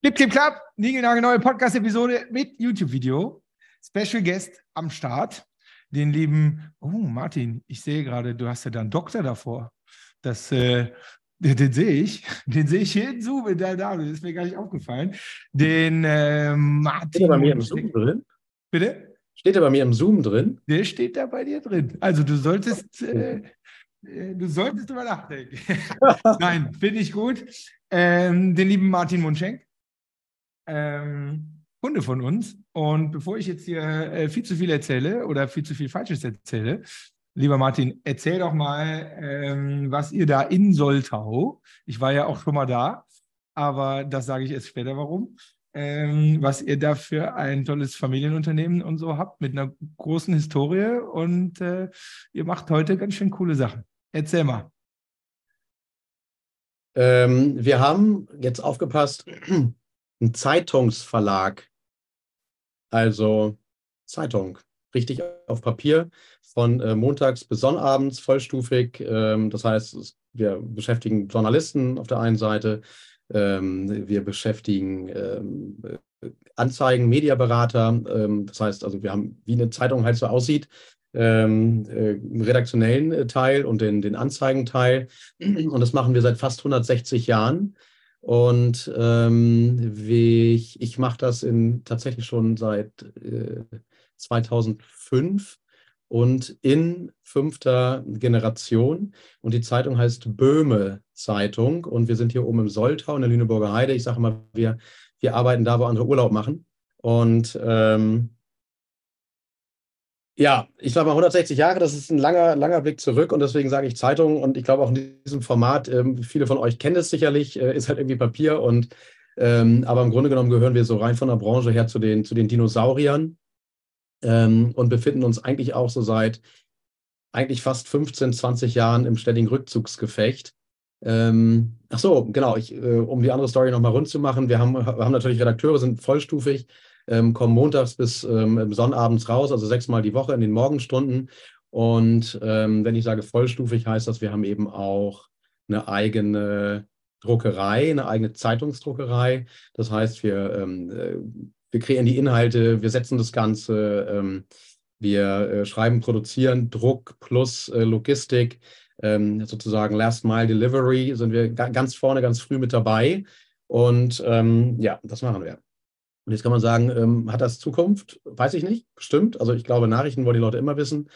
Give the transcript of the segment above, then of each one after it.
Clip, clip, klapp. Niegelnagel neue Podcast-Episode mit YouTube-Video. Special Guest am Start. Den lieben, oh Martin, ich sehe gerade, du hast ja da einen Doktor davor. Das, äh, den, den sehe ich. Den sehe ich hier in Zoom in der Name. Das ist mir gar nicht aufgefallen. Den äh, Martin. Steht er bei mir im Zoom drin? Bitte? Steht er bei mir im Zoom drin? Der steht da bei dir drin. Also du solltest, äh, äh du solltest drüber nachdenken. Nein, finde ich gut. Ähm, den lieben Martin Munschenk ähm, Kunde von uns. Und bevor ich jetzt hier äh, viel zu viel erzähle oder viel zu viel Falsches erzähle, lieber Martin, erzähl doch mal, ähm, was ihr da in Soltau, ich war ja auch schon mal da, aber das sage ich erst später warum, ähm, was ihr da für ein tolles Familienunternehmen und so habt mit einer großen Historie und äh, ihr macht heute ganz schön coole Sachen. Erzähl mal. Ähm, wir haben jetzt aufgepasst, ein Zeitungsverlag, also Zeitung, richtig auf Papier, von äh, montags bis sonnabends, vollstufig. Ähm, das heißt, wir beschäftigen Journalisten auf der einen Seite, ähm, wir beschäftigen ähm, Anzeigen, Mediaberater. Ähm, das heißt, also wir haben, wie eine Zeitung halt so aussieht, ähm, äh, redaktionellen äh, Teil und den, den Anzeigenteil. Und das machen wir seit fast 160 Jahren. Und ähm, ich, ich mache das in, tatsächlich schon seit äh, 2005 und in fünfter Generation. Und die Zeitung heißt Böhme Zeitung. Und wir sind hier oben im Soltau in der Lüneburger Heide. Ich sage mal, wir, wir arbeiten da, wo andere Urlaub machen. Und ähm, ja, ich glaube mal 160 Jahre, das ist ein langer, langer Blick zurück und deswegen sage ich Zeitung und ich glaube auch in diesem Format, ähm, viele von euch kennen es sicherlich, äh, ist halt irgendwie Papier und ähm, aber im Grunde genommen gehören wir so rein von der Branche her zu den, zu den Dinosauriern ähm, und befinden uns eigentlich auch so seit eigentlich fast 15, 20 Jahren im ständigen Rückzugsgefecht. Ähm, ach so, genau, ich, äh, um die andere Story nochmal rund zu machen, wir haben, haben natürlich Redakteure, sind vollstufig ähm, kommen montags bis ähm, sonnabends raus, also sechsmal die Woche in den Morgenstunden. Und ähm, wenn ich sage vollstufig, heißt das, wir haben eben auch eine eigene Druckerei, eine eigene Zeitungsdruckerei. Das heißt, wir, ähm, äh, wir kreieren die Inhalte, wir setzen das Ganze, ähm, wir äh, schreiben, produzieren, Druck plus äh, Logistik, ähm, sozusagen Last Mile Delivery sind wir ganz vorne, ganz früh mit dabei. Und ja, das machen wir. Und jetzt kann man sagen, ähm, hat das Zukunft? Weiß ich nicht, bestimmt. Also ich glaube, Nachrichten wollen die Leute immer wissen.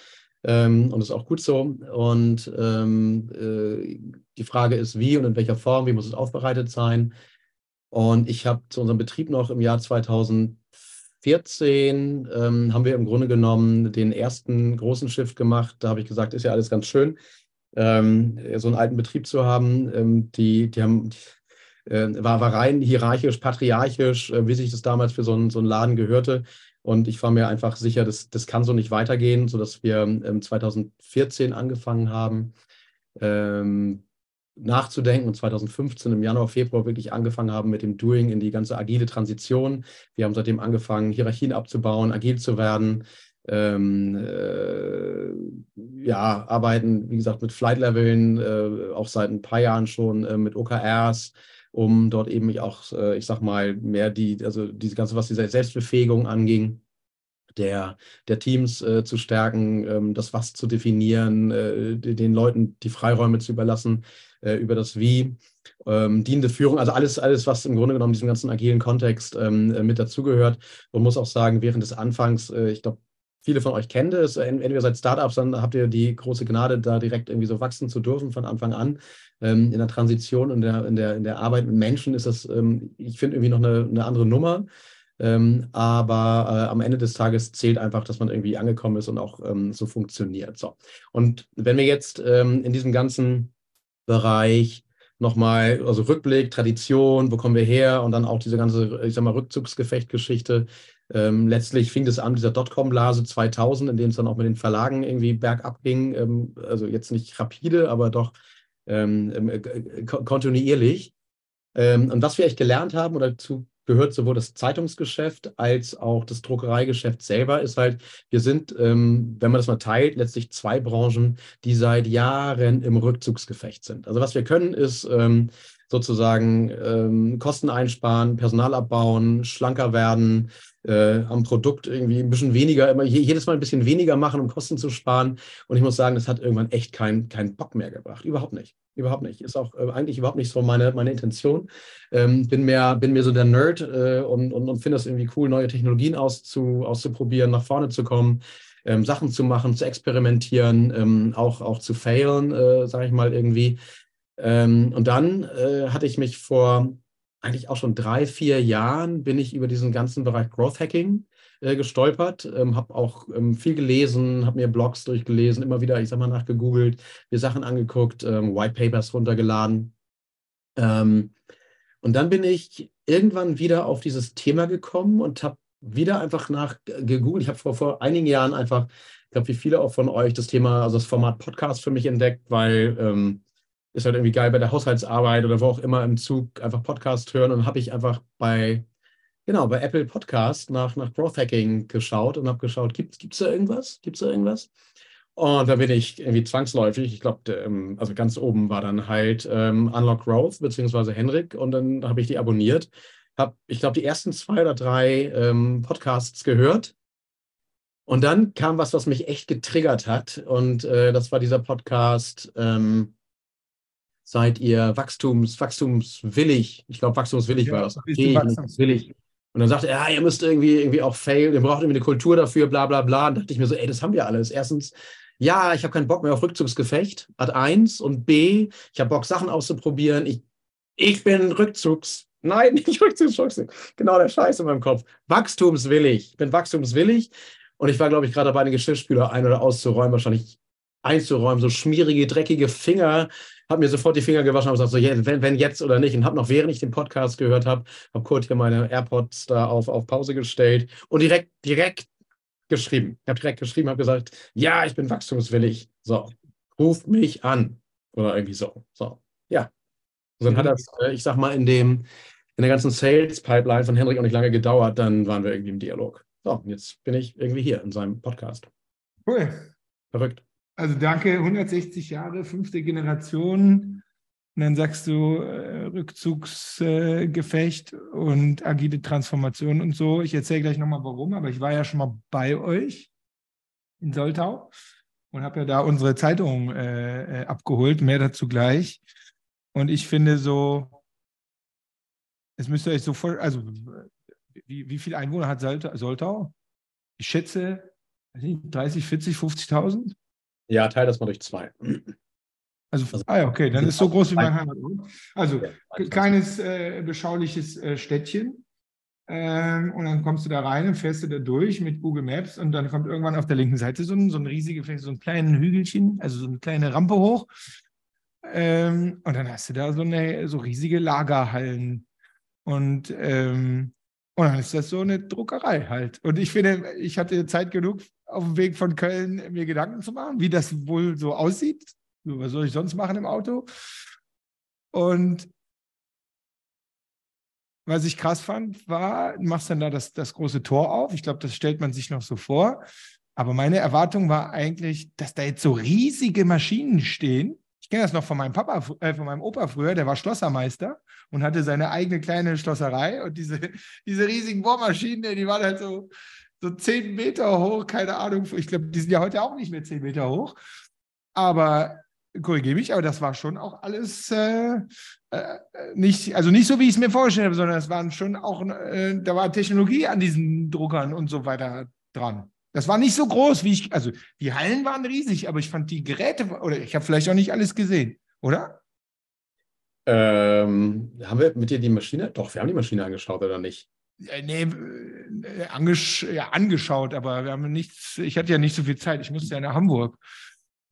Ähm, und das ist auch gut so. Und ähm, äh, die Frage ist, wie und in welcher Form, wie muss es aufbereitet sein? Und ich habe zu unserem Betrieb noch im Jahr 2014 ähm, haben wir im Grunde genommen den ersten großen Shift gemacht. Da habe ich gesagt, ist ja alles ganz schön, ähm, so einen alten Betrieb zu haben. Ähm, die, die haben äh, war, war rein hierarchisch, patriarchisch, äh, wie sich das damals für so einen, so einen Laden gehörte. Und ich war mir einfach sicher, das, das kann so nicht weitergehen, sodass wir ähm, 2014 angefangen haben, ähm, nachzudenken und 2015 im Januar, Februar wirklich angefangen haben mit dem Doing in die ganze agile Transition. Wir haben seitdem angefangen, Hierarchien abzubauen, agil zu werden. Ähm, äh, ja, arbeiten, wie gesagt, mit Flight-Leveln, äh, auch seit ein paar Jahren schon äh, mit OKRs, um dort eben auch, äh, ich sag mal, mehr die, also diese ganze, was diese Selbstbefähigung anging, der, der Teams äh, zu stärken, ähm, das Was zu definieren, äh, den Leuten die Freiräume zu überlassen, äh, über das Wie, ähm, dienende Führung, also alles, alles, was im Grunde genommen diesem ganzen agilen Kontext ähm, äh, mit dazugehört. Und muss auch sagen, während des Anfangs, äh, ich glaube, viele von euch kennen das. Entweder seid Startups, dann habt ihr die große Gnade, da direkt irgendwie so wachsen zu dürfen von Anfang an. Ähm, in der Transition und der, in, der, in der Arbeit mit Menschen ist das, ähm, ich finde, irgendwie noch eine, eine andere Nummer. Ähm, aber äh, am Ende des Tages zählt einfach, dass man irgendwie angekommen ist und auch ähm, so funktioniert. So. Und wenn wir jetzt ähm, in diesem ganzen Bereich nochmal, also Rückblick, Tradition, wo kommen wir her und dann auch diese ganze, ich sag mal, Rückzugsgefecht-Geschichte ähm, letztlich fing das an, dieser Dotcom-Blase 2000, in dem es dann auch mit den Verlagen irgendwie bergab ging. Ähm, also jetzt nicht rapide, aber doch ähm, äh, äh kontinuierlich. Ähm, und was wir echt gelernt haben, oder dazu gehört sowohl das Zeitungsgeschäft als auch das Druckereigeschäft selber, ist halt, wir sind, ähm, wenn man das mal teilt, letztlich zwei Branchen, die seit Jahren im Rückzugsgefecht sind. Also was wir können, ist sozusagen ähm, Kosten einsparen, Personal abbauen, schlanker werden, äh, am Produkt irgendwie ein bisschen weniger, immer jedes Mal ein bisschen weniger machen, um Kosten zu sparen. Und ich muss sagen, das hat irgendwann echt keinen kein Bock mehr gebracht. Überhaupt nicht. Überhaupt nicht. Ist auch äh, eigentlich überhaupt nicht so meine, meine Intention. Ähm, bin, mehr, bin mehr so der Nerd äh, und, und, und finde es irgendwie cool, neue Technologien auszu, auszuprobieren, nach vorne zu kommen. Ähm, Sachen zu machen, zu experimentieren, ähm, auch, auch zu failen, äh, sage ich mal irgendwie. Ähm, und dann äh, hatte ich mich vor eigentlich auch schon drei, vier Jahren bin ich über diesen ganzen Bereich Growth Hacking äh, gestolpert, ähm, habe auch ähm, viel gelesen, habe mir Blogs durchgelesen, immer wieder, ich sag mal, nachgegoogelt, mir Sachen angeguckt, ähm, White Papers runtergeladen. Ähm, und dann bin ich irgendwann wieder auf dieses Thema gekommen und habe wieder einfach nach gegoogelt. Ich habe vor, vor einigen Jahren einfach, ich glaube, wie viele auch von euch, das Thema, also das Format Podcast für mich entdeckt, weil ähm, ist halt irgendwie geil bei der Haushaltsarbeit oder wo auch immer im Zug einfach Podcast hören und habe ich einfach bei, genau, bei Apple Podcast nach, nach Growth Hacking geschaut und habe geschaut, gibt es da irgendwas? Gibt es da irgendwas? Und da bin ich irgendwie zwangsläufig, ich glaube, ähm, also ganz oben war dann halt ähm, Unlock Growth, beziehungsweise Henrik, und dann habe ich die abonniert. Habe, ich glaube, die ersten zwei oder drei ähm, Podcasts gehört. Und dann kam was, was mich echt getriggert hat. Und äh, das war dieser Podcast, ähm, seid ihr Wachstums, wachstumswillig. Ich glaube, wachstumswillig ja, war das. Okay, wachstumswillig. Und dann sagte er, ja, ihr müsst irgendwie, irgendwie auch fail, ihr braucht irgendwie eine Kultur dafür, bla bla bla. Und dachte ich mir so, ey, das haben wir alles. Erstens, ja, ich habe keinen Bock mehr auf Rückzugsgefecht, Ad eins. Und B, ich habe Bock, Sachen auszuprobieren. Ich, ich bin Rückzugs. Nein, nicht Rückzugs. Genau der Scheiß in meinem Kopf. Wachstumswillig. Ich bin wachstumswillig. Und ich war, glaube ich, gerade dabei, einen Geschirrspüler ein- oder auszuräumen, wahrscheinlich einzuräumen, so schmierige, dreckige Finger habe mir sofort die Finger gewaschen und gesagt, so, wenn, wenn jetzt oder nicht. Und habe noch, während ich den Podcast gehört habe, habe kurz hier meine AirPods da auf, auf Pause gestellt und direkt, direkt geschrieben. Ich habe direkt geschrieben, habe gesagt, ja, ich bin wachstumswillig. So, ruf mich an. Oder irgendwie so. So, ja. Und dann hat das, äh, ich sag mal, in dem, in der ganzen Sales-Pipeline von Henrik auch nicht lange gedauert, dann waren wir irgendwie im Dialog. So, und jetzt bin ich irgendwie hier in seinem Podcast. Cool. Verrückt. Also danke, 160 Jahre, fünfte Generation. Und dann sagst du äh, Rückzugsgefecht äh, und agile Transformation und so. Ich erzähle gleich nochmal warum, aber ich war ja schon mal bei euch in Soltau und habe ja da unsere Zeitung äh, äh, abgeholt. Mehr dazu gleich. Und ich finde so, es müsst ihr euch so voll, also wie, wie viele Einwohner hat Soltau? Ich schätze 30, 40, 50.000. Ja, teile das mal durch zwei. Also, also ah ja, okay, dann ist so groß wie mein Heimatort. Also, kleines, äh, beschauliches äh, Städtchen. Ähm, und dann kommst du da rein und fährst du da durch mit Google Maps und dann kommt irgendwann auf der linken Seite so ein, so ein riesiges, so ein kleines Hügelchen, also so eine kleine Rampe hoch. Ähm, und dann hast du da so eine so riesige Lagerhallen. Und, ähm, und dann ist das so eine Druckerei halt. Und ich finde, ich hatte Zeit genug, auf dem Weg von Köln mir Gedanken zu machen, wie das wohl so aussieht. Was soll ich sonst machen im Auto? Und was ich krass fand, war, du machst dann da das, das große Tor auf. Ich glaube, das stellt man sich noch so vor. Aber meine Erwartung war eigentlich, dass da jetzt so riesige Maschinen stehen. Ich kenne das noch von meinem Papa, äh, von meinem Opa früher, der war Schlossermeister und hatte seine eigene kleine Schlosserei. Und diese, diese riesigen Bohrmaschinen, die waren halt so so zehn Meter hoch, keine Ahnung. Ich glaube, die sind ja heute auch nicht mehr zehn Meter hoch. Aber korrigiere mich, aber das war schon auch alles äh, äh, nicht, also nicht so, wie ich es mir vorgestellt habe, sondern es waren schon auch, äh, da war Technologie an diesen Druckern und so weiter dran. Das war nicht so groß, wie ich, also die Hallen waren riesig, aber ich fand die Geräte, oder ich habe vielleicht auch nicht alles gesehen, oder? Ähm, haben wir mit dir die Maschine? Doch, wir haben die Maschine angeschaut, oder nicht? Äh, nee, äh, angesch ja, angeschaut, aber wir haben nichts, ich hatte ja nicht so viel Zeit, ich musste ja nach Hamburg.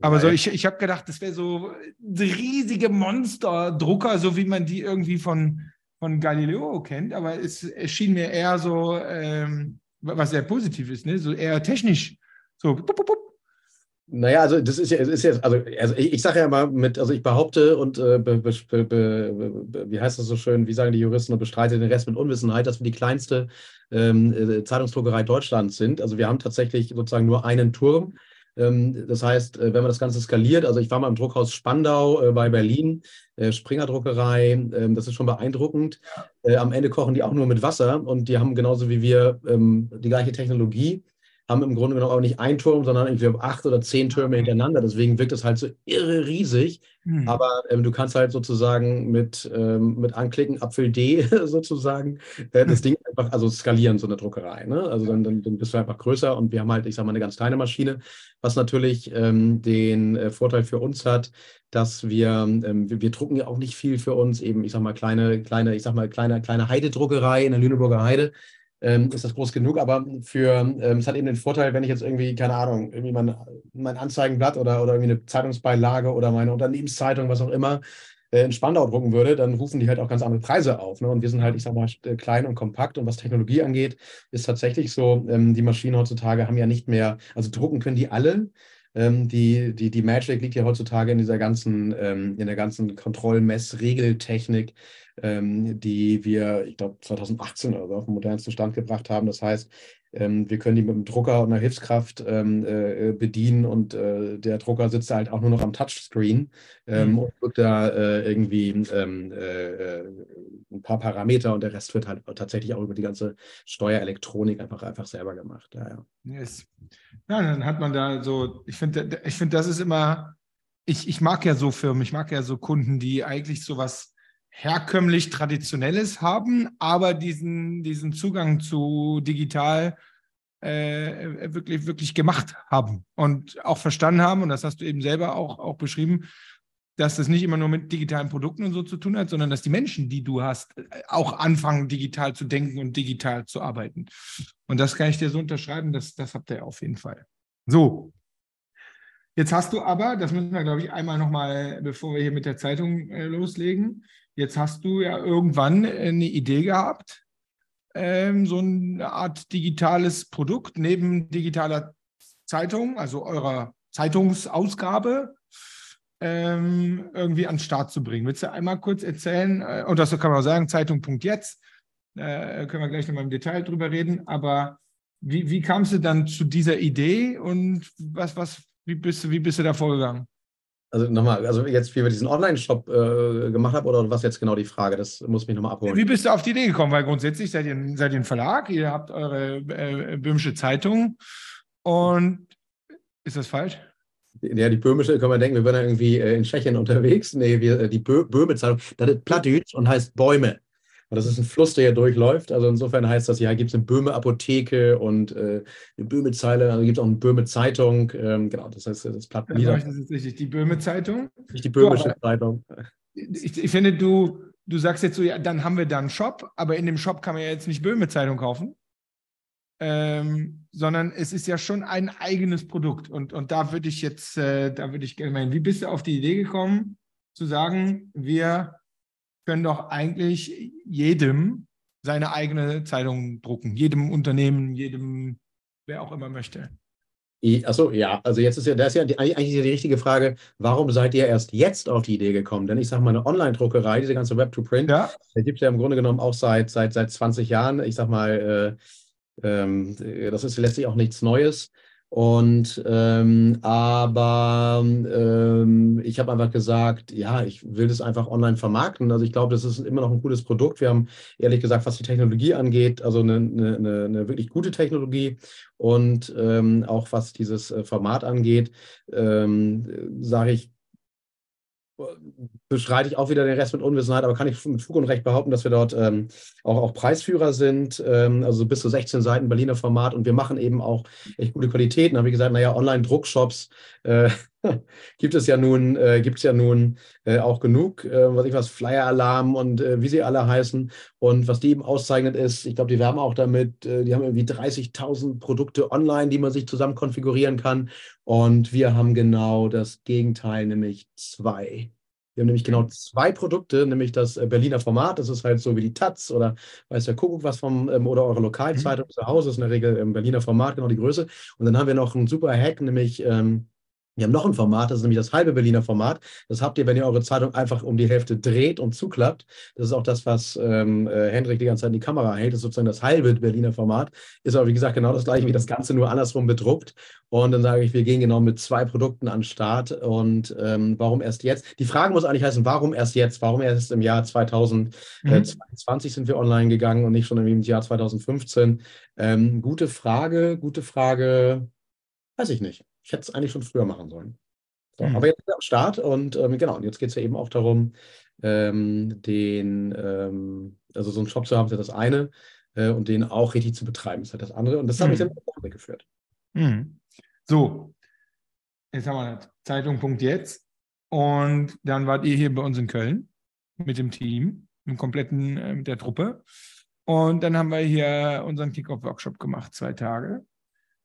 Aber so, ich, ich habe gedacht, das wäre so riesige Monsterdrucker, so wie man die irgendwie von, von Galileo kennt, aber es, es schien mir eher so, ähm, was sehr positiv ist, ne? so eher technisch, so pup, pup, pup, naja, also das ist ja, ist ja, also, also ich, ich sage ja mal mit, also ich behaupte und äh, be, be, be, wie heißt das so schön, wie sagen die Juristen und bestreite den Rest mit Unwissenheit, dass wir die kleinste ähm, äh, Zeitungsdruckerei Deutschlands sind. Also wir haben tatsächlich sozusagen nur einen Turm Ähm, das heißt, äh, wenn man das Ganze skaliert, also ich war mal im Druckhaus Spandau äh, bei Berlin, äh, Springer Druckerei, ähm, das ist schon beeindruckend. Am Ende kochen die auch nur mit Wasser und die haben genauso wie wir ähm, die gleiche Technologie haben im Grunde genommen auch nicht ein Turm, sondern irgendwie acht oder zehn Türme hintereinander. Deswegen wirkt es halt so irre riesig. Mhm. Aber ähm, du kannst halt sozusagen mit, ähm, mit Anklicken Apfel D sozusagen äh, das Ding einfach also skalieren, so eine Druckerei. Ne? Also dann, dann, dann, bist du einfach größer und wir haben halt, ich sag mal, eine ganz kleine Maschine, was natürlich ähm, den äh, Vorteil für uns hat, dass wir, ähm, wir, wir, drucken ja auch nicht viel für uns, eben, ich sag mal, kleine, kleine, ich sag mal, kleine, kleine Heidedruckerei in der Lüneburger Heide ähm, ist das groß genug. Aber für, ähm, es hat eben den Vorteil, wenn ich jetzt irgendwie, keine Ahnung, irgendwie mein, mein Anzeigenblatt oder, oder irgendwie eine Zeitungsbeilage oder meine Unternehmenszeitung, was auch immer, äh, in Spandau drucken würde, dann rufen die halt auch ganz andere Preise auf. Ne? Und wir sind halt, ich sag mal, äh, klein und kompakt. Und was Technologie angeht, ist tatsächlich so, ähm, die Maschinen heutzutage haben ja nicht mehr, also drucken können die alle. Ähm, die, die, die Magic liegt ja heutzutage in dieser ganzen, ähm, in der ganzen Kontrollmessregeltechnik, ähm, die wir, ich glaube, 2018 oder so auf den modernsten Stand gebracht haben. Das heißt, ähm, wir können die mit dem Drucker und einer Hilfskraft ähm, äh, bedienen und äh, der Drucker sitzt halt auch nur noch am Touchscreen ähm, mhm. und drückt da äh, irgendwie ähm, äh, äh, ein paar Parameter und der Rest wird halt tatsächlich auch über die ganze Steuerelektronik einfach, einfach selber gemacht. Ja, ja. Yes. ja, dann hat man da so, ich finde, ich finde, das ist immer, ich, ich mag ja so Firmen, ich mag ja so Kunden, die eigentlich sowas herkömmlich Traditionelles haben, aber diesen, diesen Zugang zu digital äh, wirklich, wirklich gemacht haben und auch verstanden haben, und das hast du eben selber auch, auch beschrieben, dass das nicht immer nur mit digitalen Produkten und so zu tun hat, sondern dass die Menschen, die du hast, auch anfangen, digital zu denken und digital zu arbeiten. Und das kann ich dir so unterschreiben, das, das habt ihr auf jeden Fall. So, Jetzt hast du aber, das müssen wir, glaube ich, einmal nochmal, bevor wir hier mit der Zeitung äh, loslegen, Jetzt hast du ja irgendwann eine Idee gehabt, ähm, so eine Art digitales Produkt neben digitaler Zeitung, also eurer Zeitungsausgabe, ähm, irgendwie an den Start zu bringen. Willst du einmal kurz erzählen, äh, und das kann man auch sagen, Zeitung.jetzt, äh, können wir gleich nochmal im Detail drüber reden, aber wie, wie kamst du dann zu dieser Idee und was, was, wie bist wie bist du da vorgegangen? Also nochmal, also jetzt, wie wir diesen Online-Shop äh, gemacht haben, oder was jetzt genau die Frage? Das muss mich nochmal abholen. Wie bist du auf die Idee gekommen? Weil grundsätzlich seid ihr, seid ihr ein Verlag, ihr habt eure äh, böhmische Zeitung und ist das falsch? Ja, die böhmische, können wir denken, wir wären irgendwie äh, in Tschechien unterwegs. Nee, wir, äh, die Bö Böhme-Zeitung, das ist Plattdeutsch und heißt Bäume. Und das ist ein Fluss, der hier durchläuft. Also insofern heißt das, ja, gibt es eine Böhme-Apotheke und äh, eine Böhme-Zeile, also gibt es auch eine Böhme-Zeitung. Ähm, genau, das heißt, das Platt ja, Das ist richtig, die Böhme-Zeitung. Nicht die böhmische so, Zeitung. Ich, ich, finde, du, du sagst jetzt so, ja, dann haben wir da einen Shop, aber in dem Shop kann man ja jetzt nicht Böhme-Zeitung kaufen. Ähm, sondern es ist ja schon ein eigenes Produkt. Und, und da würde ich jetzt, äh, da würde ich gerne meinen, wie bist du auf die Idee gekommen, zu sagen, wir können doch eigentlich jedem seine eigene Zeitung drucken. Jedem Unternehmen, jedem, wer auch immer möchte. Achso, ja, also jetzt ist ja, das ist ja die, eigentlich die richtige Frage, warum seid ihr erst jetzt auf die Idee gekommen? Denn ich sage mal, eine Online-Druckerei, diese ganze Web-to-Print, ja. gibt es ja im Grunde genommen auch seit, seit, seit 20 Jahren. Ich sage mal, äh, äh, das ist letztlich auch nichts Neues. Und ähm, aber ähm, ich habe einfach gesagt, ja, ich will das einfach online vermarkten. Also ich glaube, das ist immer noch ein gutes Produkt. Wir haben ehrlich gesagt, was die Technologie angeht, also eine, eine, eine wirklich gute Technologie und ähm, auch was dieses äh, Format angeht, ähm, sage ich, beschreite ich auch wieder den Rest mit Unwissenheit, aber kann ich mit Fug und Recht behaupten, dass wir dort ähm, auch, auch Preisführer sind, ähm, also bis zu 16 Seiten Berliner Format und wir machen eben auch echt gute Qualitäten. Da habe ich gesagt, naja, Online-Druckshops äh, gibt es ja nun, äh, gibt es ja nun äh, auch genug, äh, was ich was, Flyer-Alarm und äh, wie sie alle heißen. Und was die eben auszeichnet ist, ich glaube, die werben auch damit, äh, die haben irgendwie 30.000 Produkte online, die man sich zusammen konfigurieren kann. Und wir haben genau das Gegenteil, nämlich zwei. Wir haben nämlich genau zwei Produkte, nämlich das äh, Berliner Format, das ist halt so wie die Taz oder weiß der Kuckuck was vom, ähm, oder eure Lokalzeitung mhm. zu Hause, ist in der Regel im Berliner Format genau die Größe. Und dann haben wir noch einen super Hack, nämlich ähm, Wir haben noch ein Format, das ist nämlich das halbe Berliner Format. Das habt ihr, wenn ihr eure Zeitung einfach um die Hälfte dreht und zuklappt. Das ist auch das, was ähm, äh, Hendrik die ganze Zeit in die Kamera hält. Das ist sozusagen das halbe Berliner Format. Ist aber, wie gesagt, genau das gleiche wie das Ganze, nur andersrum bedruckt. Und dann sage ich, wir gehen genau mit zwei Produkten an den Start. Und ähm, warum erst jetzt? Die Frage muss eigentlich heißen, warum erst jetzt? Warum erst im Jahr 2022 mhm. sind wir online gegangen und nicht schon im Jahr 2015? Ähm, gute Frage, gute Frage. Weiß ich nicht. Ich hätte es eigentlich schon früher machen sollen. So, mhm. Aber jetzt ist er am Start und ähm, genau, und jetzt geht es ja eben auch darum, ähm, den, ähm, also so einen Shop zu haben, ist ja das eine, äh, und den auch richtig zu betreiben, ist halt das andere. Und das mhm. habe ich dann auch weggeführt. Mhm. So, jetzt haben wir Zeitung.jetzt jetzt. Und dann wart ihr hier bei uns in Köln mit dem Team, im kompletten, äh, mit der Truppe. Und dann haben wir hier unseren Kickoff-Workshop gemacht, zwei Tage.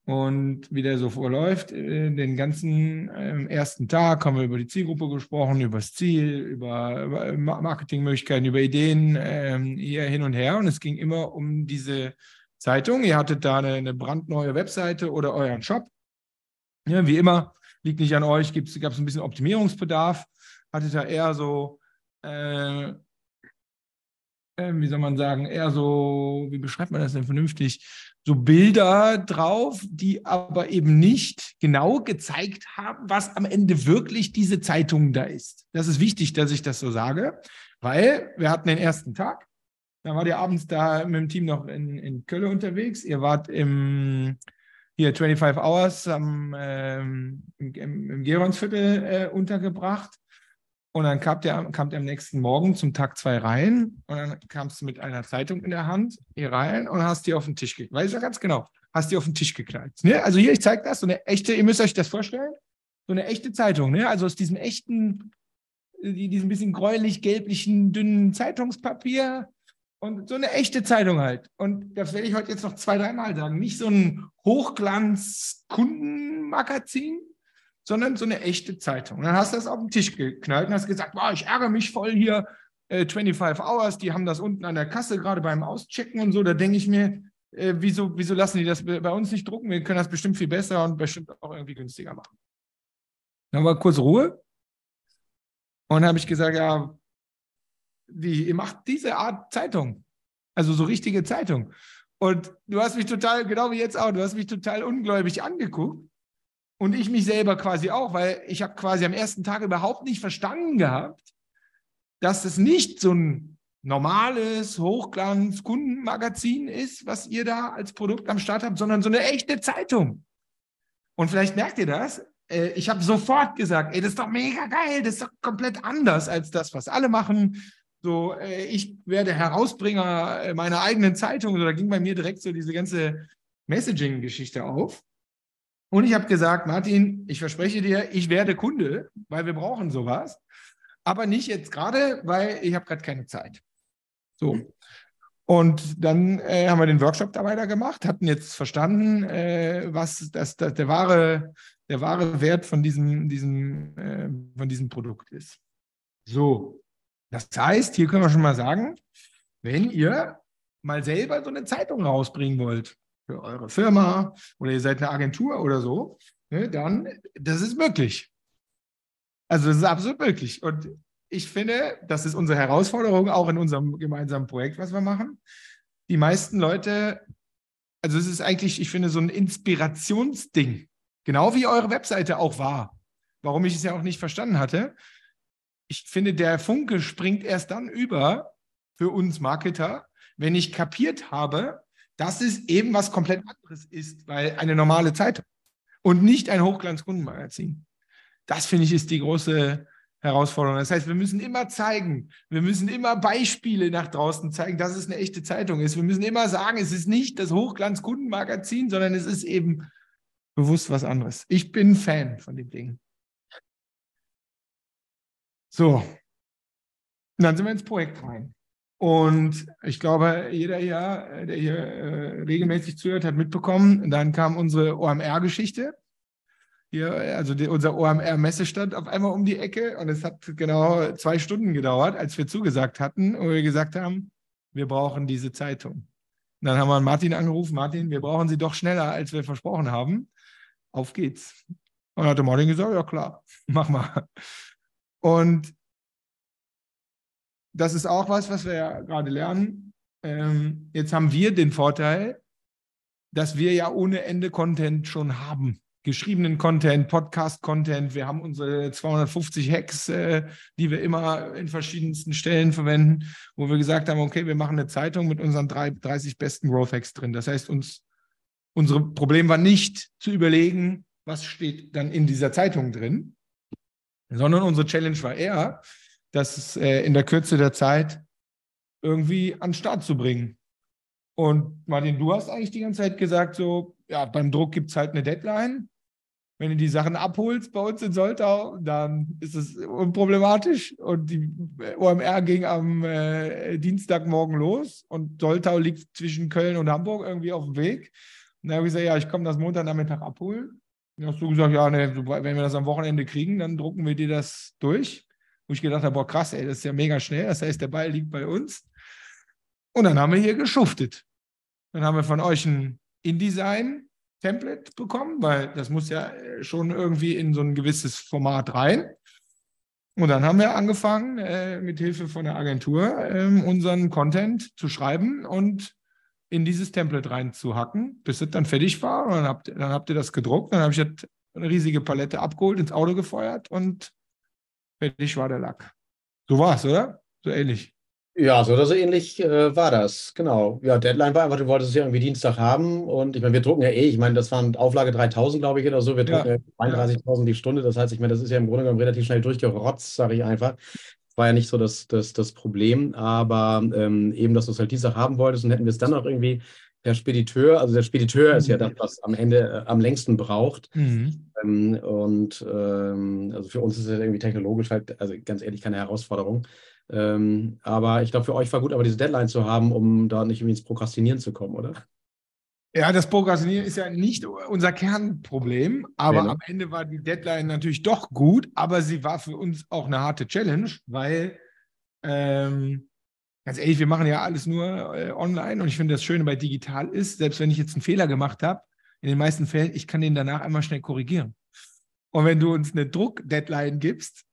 Und wie der so vorläuft, äh, den ganzen äh, ersten Tag haben wir über die Zielgruppe gesprochen, über das Ziel, über, über Marketingmöglichkeiten, über Ideen, äh, hier hin und her. Und es ging immer um diese Zeitung. Ihr hattet da eine, eine brandneue Webseite oder euren Shop. Ja, wie immer, liegt nicht an euch, gab es ein bisschen Optimierungsbedarf. Hattet da eher so äh, ähm, wie soll man sagen, eher so, wie beschreibt man das denn vernünftig, so Bilder drauf, die aber eben nicht genau gezeigt haben, was am Ende wirklich diese Zeitung da ist. Das ist wichtig, dass ich das so sage, weil wir hatten den ersten Tag, dann war ihr abends da mit dem Team noch in, in Köln unterwegs, ihr wart im hier 25 Hours am, ähm, im, im Geronsviertel äh, untergebracht und dann kam der, kam der am nächsten Morgen zum Tag zwei rein und dann kamst du mit einer Zeitung in der Hand hier rein und hast die auf den Tisch geknallt. Weiß ich ja ganz genau. Hast die auf den Tisch geknallt. Ne? Also hier, ich zeige das, so eine echte, ihr müsst euch das vorstellen, so eine echte Zeitung, ne? also aus diesem echten, diesem bisschen gräulich-gelblichen, dünnen Zeitungspapier und so eine echte Zeitung halt. Und das werde ich heute jetzt noch zwei, dreimal sagen. Nicht so ein Hochglanz-Kundenmagazin, sondern so eine echte Zeitung. Und dann hast du das auf den Tisch geknallt und hast gesagt, wow, ich ärgere mich voll hier, äh, 25 Hours, die haben das unten an der Kasse gerade beim Auschecken und so. Da denke ich mir, äh, wieso, wieso lassen die das bei uns nicht drucken? Wir können das bestimmt viel besser und bestimmt auch irgendwie günstiger machen. Dann war kurz Ruhe. Und habe ich gesagt, ja, wie, ihr macht diese Art Zeitung. Also so richtige Zeitung. Und du hast mich total, genau wie jetzt auch, du hast mich total ungläubig angeguckt. Und ich mich selber quasi auch, weil ich habe quasi am ersten Tag überhaupt nicht verstanden gehabt, dass es nicht so ein normales Hochglanz-Kundenmagazin ist, was ihr da als Produkt am Start habt, sondern so eine echte Zeitung. Und vielleicht merkt ihr das. Äh, ich habe sofort gesagt, ey, das ist doch mega geil, das ist doch komplett anders als das, was alle machen. So, äh, ich werde Herausbringer meiner eigenen Zeitung. da ging bei mir direkt so diese ganze Messaging-Geschichte auf. Und ich habe gesagt, Martin, ich verspreche dir, ich werde Kunde, weil wir brauchen sowas. Aber nicht jetzt gerade, weil ich habe gerade keine Zeit. So. Und dann äh, haben wir den Workshop da weitergemacht, hatten jetzt verstanden, äh, was das, das, der, wahre, der wahre Wert von diesem, diesem, äh, von diesem Produkt ist. So, das heißt, hier können wir schon mal sagen, wenn ihr mal selber so eine Zeitung rausbringen wollt, für eure Firma oder ihr seid eine Agentur oder so, ne, dann, das ist möglich. Also das ist absolut möglich. Und ich finde, das ist unsere Herausforderung auch in unserem gemeinsamen Projekt, was wir machen. Die meisten Leute, also es ist eigentlich, ich finde, so ein Inspirationsding. Genau wie eure Webseite auch war. Warum ich es ja auch nicht verstanden hatte. Ich finde, der Funke springt erst dann über für uns Marketer, wenn ich kapiert habe, dass es eben was komplett anderes ist, weil eine normale Zeitung und nicht ein Hochglanzkundenmagazin. Das finde ich ist die große Herausforderung. Das heißt, wir müssen immer zeigen, wir müssen immer Beispiele nach draußen zeigen, dass es eine echte Zeitung ist. Wir müssen immer sagen, es ist nicht das Hochglanzkundenmagazin, sondern es ist eben bewusst was anderes. Ich bin Fan von dem Ding. So, dann sind wir ins Projekt rein. Und ich glaube, jeder hier, der hier äh, regelmäßig zuhört, hat mitbekommen, dann kam unsere OMR-Geschichte. Hier, also die, unser OMR-Messestand auf einmal um die Ecke und es hat genau zwei Stunden gedauert, als wir zugesagt hatten und wir gesagt haben, wir brauchen diese Zeitung. Und dann haben wir Martin angerufen, Martin, wir brauchen sie doch schneller, als wir versprochen haben. Auf geht's. Und dann hat der Martin gesagt, ja klar, mach mal. Und das ist auch was, was wir ja gerade lernen. Ähm, jetzt haben wir den Vorteil, dass wir ja ohne Ende Content schon haben. Geschriebenen Content, Podcast-Content. Wir haben unsere 250 Hacks, äh, die wir immer in verschiedensten Stellen verwenden, wo wir gesagt haben, okay, wir machen eine Zeitung mit unseren 30 besten Growth Hacks drin. Das heißt, uns, unser Problem war nicht zu überlegen, was steht dann in dieser Zeitung drin, sondern unsere Challenge war eher, das äh, in der Kürze der Zeit irgendwie an den Start zu bringen. Und Martin, du hast eigentlich die ganze Zeit gesagt, so, ja, beim Druck gibt es halt eine Deadline. Wenn du die Sachen abholst bei uns in Soltau, dann ist es unproblematisch. Und die OMR ging am äh, Dienstagmorgen los und Soltau liegt zwischen Köln und Hamburg irgendwie auf dem Weg. Und dann habe ich gesagt, ja, ich komme das Montagnachmittag abholen. Dann hast du gesagt, ja, ne, wenn wir das am Wochenende kriegen, dann drucken wir dir das durch. Wo ich gedacht habe, boah, krass, ey, das ist ja mega schnell. Das heißt, der Ball liegt bei uns. Und dann haben wir hier geschuftet. Dann haben wir von euch ein InDesign-Template bekommen, weil das muss ja äh, schon irgendwie in so ein gewisses Format rein. Und dann haben wir angefangen, äh, mit Hilfe von der Agentur äh, unseren Content zu schreiben und in dieses Template reinzuhacken, bis es dann fertig war. Und dann habt, dann habt ihr das gedruckt. Dann habe ich eine riesige Palette abgeholt, ins Auto gefeuert und fertig war der Lack. So war es, oder? So ähnlich. Ja, so oder so ähnlich äh, war das, genau. Ja, Deadline war einfach, du wolltest es ja irgendwie Dienstag haben und ich meine, wir drucken ja eh, ich meine, das waren Auflage 3000, glaube ich, oder so, wir drucken ja, ja 32.000 die Stunde, das heißt, ich meine, das ist ja im Grunde genommen relativ schnell durchgerotzt, sage ich einfach. War ja nicht so das, das, das Problem, aber ähm, eben, dass du es halt Dienstag haben wolltest und hätten wir es dann auch irgendwie per Spediteur, also der Spediteur mhm. ist ja mhm. das, was am Ende äh, am längsten braucht. Mhm. Ähm, und ähm, also für uns ist es irgendwie technologisch halt, also ganz ehrlich, keine Herausforderung. Ähm, aber ich glaube, für euch war gut, aber diese Deadline zu haben, um da nicht irgendwie ins Prokrastinieren zu kommen, oder? Ja, das Prokrastinieren ist ja nicht unser Kernproblem, aber ja, ne? am Ende war die Deadline natürlich doch gut, aber sie war für uns auch eine harte Challenge, weil, ähm, ganz ehrlich, wir machen ja alles nur äh, online und ich finde das Schöne bei digital ist, selbst wenn ich jetzt einen Fehler gemacht habe, in den meisten Fällen, ich kann den danach einmal schnell korrigieren. Und wenn du uns eine Druck-Deadline gibst,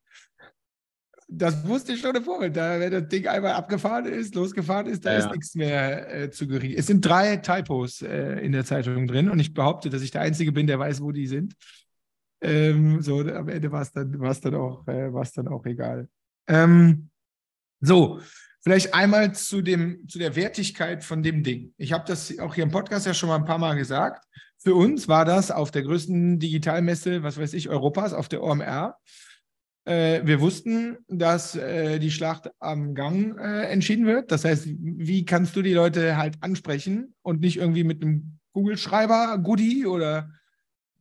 das wusste ich schon davor. Da, wenn das Ding einmal abgefahren ist, losgefahren ist, da ja, ist ja. nichts mehr äh, zu gering. Es sind drei Typos äh, in der Zeitung drin und ich behaupte, dass ich der Einzige bin, der weiß, wo die sind. Ähm, so, am Ende war es dann, dann, auch, äh, dann auch egal. Ähm, so, vielleicht einmal zu, dem, zu der Wertigkeit von dem Ding. Ich habe das auch hier im Podcast ja schon mal ein paar Mal gesagt. Für uns war das auf der größten Digitalmesse, was weiß ich, Europas, auf der OMR äh, wir wussten, dass äh, die Schlacht am Gang äh, entschieden wird. Das heißt, wie kannst du die Leute halt ansprechen und nicht irgendwie mit einem Google-Schreiber, Goodie oder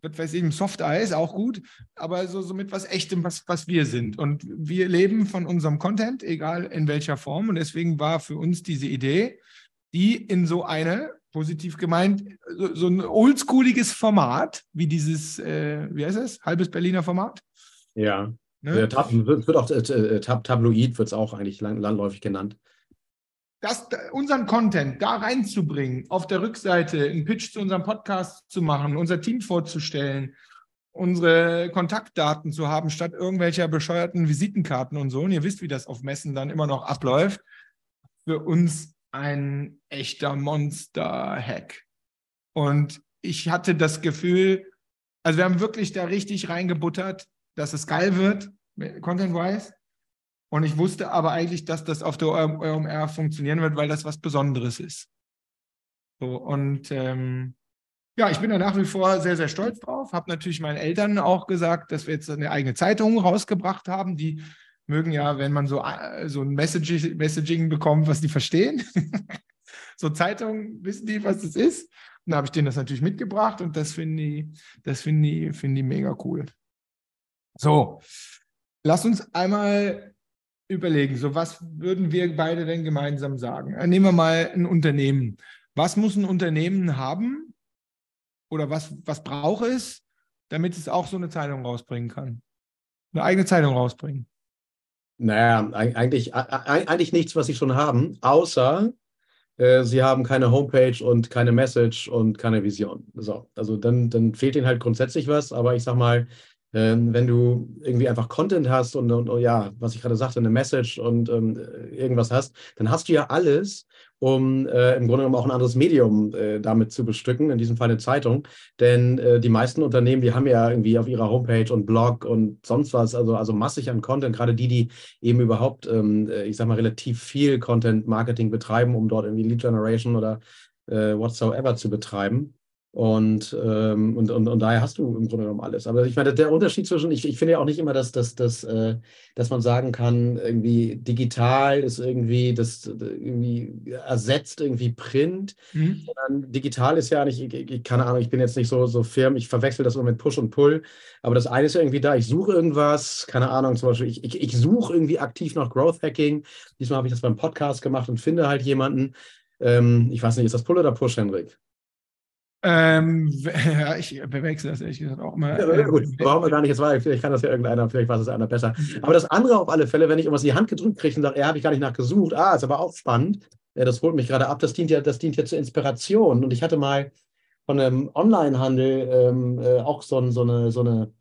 was weiß ich, Soft-Eis, auch gut, aber so, so mit was Echtem, was, was wir sind. Und wir leben von unserem Content, egal in welcher Form. Und deswegen war für uns diese Idee, die in so eine, positiv gemeint, so, so ein oldschooliges Format, wie dieses, äh, wie heißt es, halbes Berliner Format. Ja. Ne? Tab wird, auch äh, äh, Tab Tabloid wird es auch eigentlich landläufig genannt. Das, unseren Content da reinzubringen, auf der Rückseite einen Pitch zu unserem Podcast zu machen, unser Team vorzustellen, unsere Kontaktdaten zu haben, statt irgendwelcher bescheuerten Visitenkarten und so. Und ihr wisst, wie das auf Messen dann immer noch abläuft. Für uns ein echter Monster-Hack. Und ich hatte das Gefühl, also wir haben wirklich da richtig reingebuttert dass es geil wird, content-wise. Und ich wusste aber eigentlich, dass das auf der OMR funktionieren wird, weil das was Besonderes ist. So, und ähm, ja, ich bin da nach wie vor sehr, sehr stolz drauf. Habe natürlich meinen Eltern auch gesagt, dass wir jetzt eine eigene Zeitung rausgebracht haben. Die mögen ja, wenn man so, äh, so ein Messaging, Messaging bekommt, was die verstehen. so Zeitungen wissen die, was das ist. Und da habe ich denen das natürlich mitgebracht und das finde ich, das finde ich, finde ich mega cool. So, lass uns einmal überlegen, so was würden wir beide denn gemeinsam sagen? Äh, nehmen wir mal ein Unternehmen. Was muss ein Unternehmen haben oder was, was braucht es, damit es auch so eine Zeitung rausbringen kann? Eine eigene Zeitung rausbringen? Naja, eigentlich, eigentlich nichts, was sie schon haben, außer äh, sie haben keine Homepage und keine Message und keine Vision. So, also dann, dann fehlt ihnen halt grundsätzlich was, aber ich sag mal, Ähm, wenn du irgendwie einfach Content hast und, und, und, ja, was ich gerade sagte, eine Message und ähm, irgendwas hast, dann hast du ja alles, um äh, im Grunde genommen auch ein anderes Medium äh, damit zu bestücken, in diesem Fall eine Zeitung. Denn äh, die meisten Unternehmen, die haben ja irgendwie auf ihrer Homepage und Blog und sonst was, also, also massig an Content, gerade die, die eben überhaupt, ähm, äh, ich sag mal, relativ viel Content-Marketing betreiben, um dort irgendwie Lead Generation oder äh, whatsoever zu betreiben. Und, ähm, und, und, und daher hast du im Grunde genommen alles. Aber ich meine, der Unterschied zwischen, ich, ich finde ja auch nicht immer, dass, dass, dass, äh, dass man sagen kann, irgendwie digital ist irgendwie, das irgendwie ersetzt irgendwie Print, mhm. sondern digital ist ja nicht, ich, ich, keine Ahnung, ich bin jetzt nicht so, so firm, ich verwechsel das immer mit Push und Pull, aber das eine ist ja irgendwie da, ich suche irgendwas, keine Ahnung, zum Beispiel, ich, ich, ich suche irgendwie aktiv nach Growth Hacking. Diesmal habe ich das beim Podcast gemacht und finde halt jemanden. Ähm, ich weiß nicht, ist das Pull oder Push, Henrik? Ähm, ja, ich bewechsel das ehrlich gesagt auch mal. Ja, gut, ähm, brauchen wir gar nicht jetzt weiter. Vielleicht kann das ja irgendeiner, vielleicht weiß es einer besser. Aber das andere auf alle Fälle, wenn ich irgendwas in die Hand gedrückt kriege und sage, ja, habe ich gar nicht nachgesucht, ah, ist aber auch spannend. Ja, das holt mich gerade ab. Das dient ja, das dient ja zur Inspiration. Und ich hatte mal von einem Online-Handel ähm, äh, auch so, so, eine, so, eine,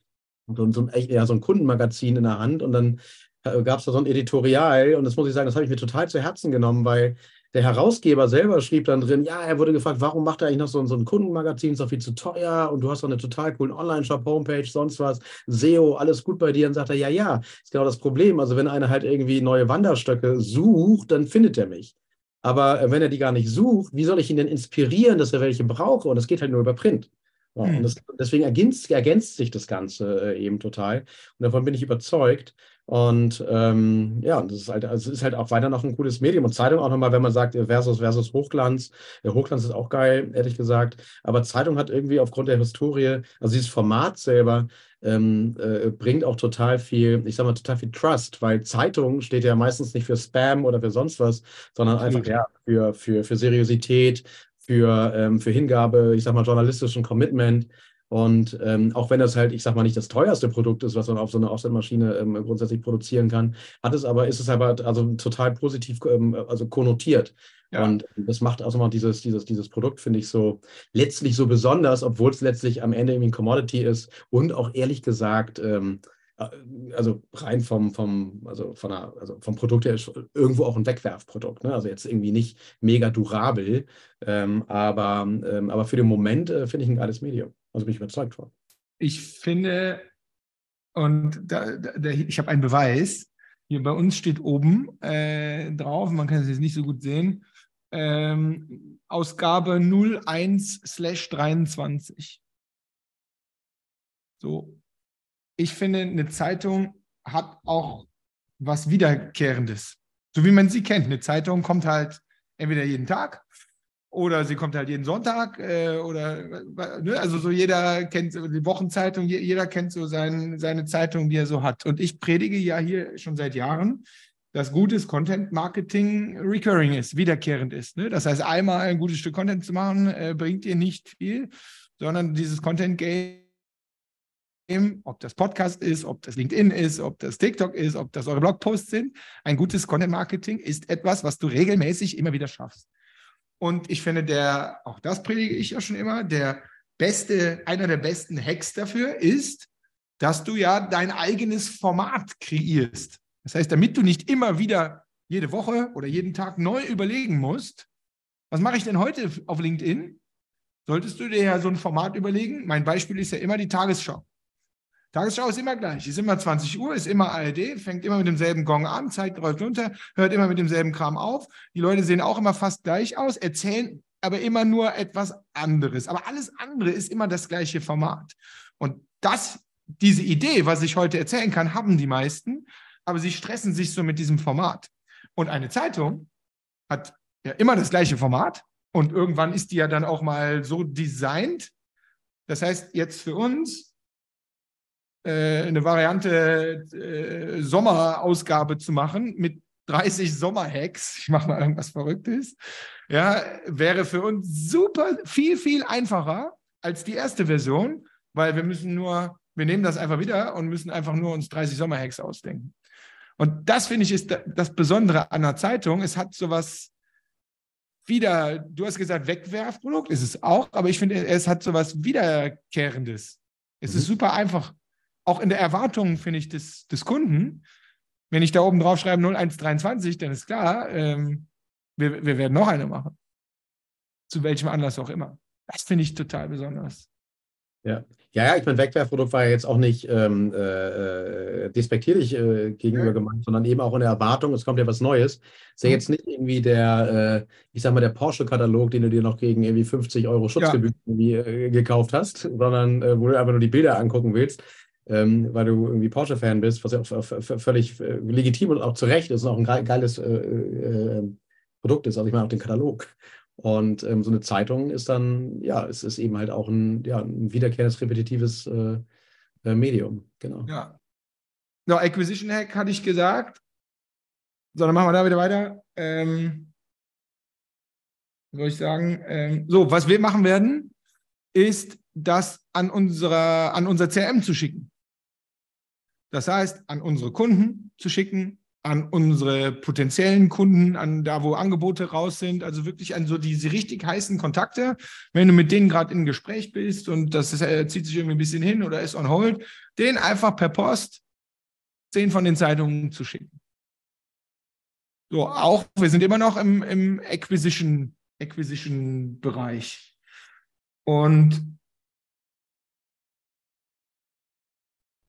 so, so, ein, ja, so ein Kundenmagazin in der Hand und dann äh, gab es da so ein Editorial und das muss ich sagen, das habe ich mir total zu Herzen genommen, weil der Herausgeber selber schrieb dann drin, ja, er wurde gefragt, warum macht er eigentlich noch so, so ein Kundenmagazin, ist doch viel zu teuer und du hast doch eine total coolen Online-Shop, Homepage, sonst was, SEO, alles gut bei dir. Und sagt er, ja, ja, ist genau das Problem. Also wenn einer halt irgendwie neue Wanderstöcke sucht, dann findet er mich. Aber wenn er die gar nicht sucht, wie soll ich ihn denn inspirieren, dass er welche brauche? Und das geht halt nur über Print. Ja, hm. und das, deswegen ergänzt, ergänzt, sich das Ganze äh, eben total. Und davon bin ich überzeugt. Und ähm, ja, das ist halt, also ist halt auch weiter noch ein cooles Medium. Und Zeitung auch nochmal, wenn man sagt, versus versus Hochglanz. Der Hochglanz ist auch geil, ehrlich gesagt. Aber Zeitung hat irgendwie aufgrund der Historie, also dieses Format selber, ähm, äh, bringt auch total viel, ich sag mal, total viel Trust, weil Zeitung steht ja meistens nicht für Spam oder für sonst was, sondern einfach ja, für, für, für Seriosität, für, ähm, für Hingabe, ich sag mal, journalistischen Commitment. Und ähm, auch wenn das halt, ich sag mal, nicht das teuerste Produkt ist, was man auf so einer Offset-Maschine ähm, grundsätzlich produzieren kann, hat es aber, ist es aber also total positiv ähm, also konnotiert. Ja. Und das macht also mal dieses, dieses, dieses Produkt, finde ich, so letztlich so besonders, obwohl es letztlich am Ende irgendwie ein Commodity ist und auch ehrlich gesagt, ähm, äh, also rein vom, vom, also von einer, also vom Produkt her ist irgendwo auch ein Wegwerfprodukt. Ne? Also jetzt irgendwie nicht mega durabel, ähm, aber, ähm, aber für den Moment äh, finde ich ein geiles Medium. Also bin ich überzeugt von. Ich finde, und da, da, ich habe einen Beweis. Hier bei uns steht oben äh, drauf, man kann es jetzt nicht so gut sehen, ähm, Ausgabe 01/23. So. Ich finde, eine Zeitung hat auch was Wiederkehrendes. So wie man sie kennt. Eine Zeitung kommt halt entweder jeden Tag oder sie kommt halt jeden Sonntag äh, oder ne? also so jeder kennt die Wochenzeitung, jeder kennt so sein, seine Zeitung, die er so hat. Und ich predige ja hier schon seit Jahren, dass gutes Content Marketing recurring ist, wiederkehrend ist. Ne? Das heißt, einmal ein gutes Stück Content zu machen, äh, bringt dir nicht viel, sondern dieses Content Game ob das Podcast ist, ob das LinkedIn ist, ob das TikTok ist, ob das eure Blogposts sind. Ein gutes Content Marketing ist etwas, was du regelmäßig immer wieder schaffst. Und ich finde, der, auch das predige ich ja schon immer, der beste, einer der besten Hacks dafür ist, dass du ja dein eigenes Format kreierst. Das heißt, damit du nicht immer wieder jede Woche oder jeden Tag neu überlegen musst, was mache ich denn heute auf LinkedIn? Solltest du dir ja so ein Format überlegen. Mein Beispiel ist ja immer die Tagesschau. Tagesschau ist immer gleich, ist immer 20 Uhr, ist immer ARD, fängt immer mit demselben Gong an, zeigt, läuft runter, hört immer mit demselben Kram auf. Die Leute sehen auch immer fast gleich aus, erzählen aber immer nur etwas anderes. Aber alles andere ist immer das gleiche Format. Und das, diese Idee, was ich heute erzählen kann, haben die meisten, aber sie stressen sich so mit diesem Format. Und eine Zeitung hat ja immer das gleiche Format und irgendwann ist die ja dann auch mal so designt. Das heißt, jetzt für uns eine Variante äh, Sommerausgabe zu machen mit 30 Sommerhacks, ich mache mal irgendwas Verrücktes, ja, wäre für uns super viel, viel einfacher als die erste Version, weil wir müssen nur, wir nehmen das einfach wieder und müssen einfach nur uns 30 Sommerhacks ausdenken. Und das finde ich ist das Besondere an der Zeitung. Es hat sowas wieder, du hast gesagt, Wegwerfprodukt, ist es auch, aber ich finde, es hat sowas Wiederkehrendes. Es mhm. ist super einfach auch in der Erwartung, finde ich, des, des Kunden, wenn ich da oben drauf schreibe 0123, dann ist klar, ähm, wir, wir werden noch eine machen. Zu welchem Anlass auch immer. Das finde ich total besonders. Ja, ja, ja ich meine, Wegwerfprodukt war ja jetzt auch nicht ähm, äh, äh, despektierlich äh, gegenüber ja. gemeint, sondern eben auch in der Erwartung, es kommt ja was Neues. Ist ja mhm. jetzt nicht irgendwie der, äh, ich sag mal, der Porsche-Katalog, den du dir noch gegen irgendwie 50 Euro Schutzgebühr ja. Äh, gekauft hast, sondern äh, wo du einfach nur die Bilder angucken willst. Ähm, weil du irgendwie Porsche-Fan bist, was ja auch völlig legitim und auch zu Recht ist und auch ein geiles Produkt ist. Also ich meine auch den Katalog. Und ähm, so eine Zeitung ist dann, ja, es ist eben halt auch ein, ja, ein wiederkehrendes, repetitives äh, äh, Medium. Genau. Ja. No, Acquisition Hack hatte ich gesagt. So, dann machen wir da wieder weiter. Ähm, soll ich sagen? Ähm, so, was wir machen werden, ist, das an, unserer, an unser CRM zu schicken. Das heißt, an unsere Kunden zu schicken, an unsere potenziellen Kunden, an da, wo Angebote raus sind, also wirklich an so diese richtig heißen Kontakte. Wenn du mit denen gerade in Gespräch bist und das ist, äh, zieht sich irgendwie ein bisschen hin oder ist on hold, den einfach per Post zehn von den Zeitungen zu schicken. So, auch, wir sind immer noch im, im Acquisition, Acquisition-Bereich. Und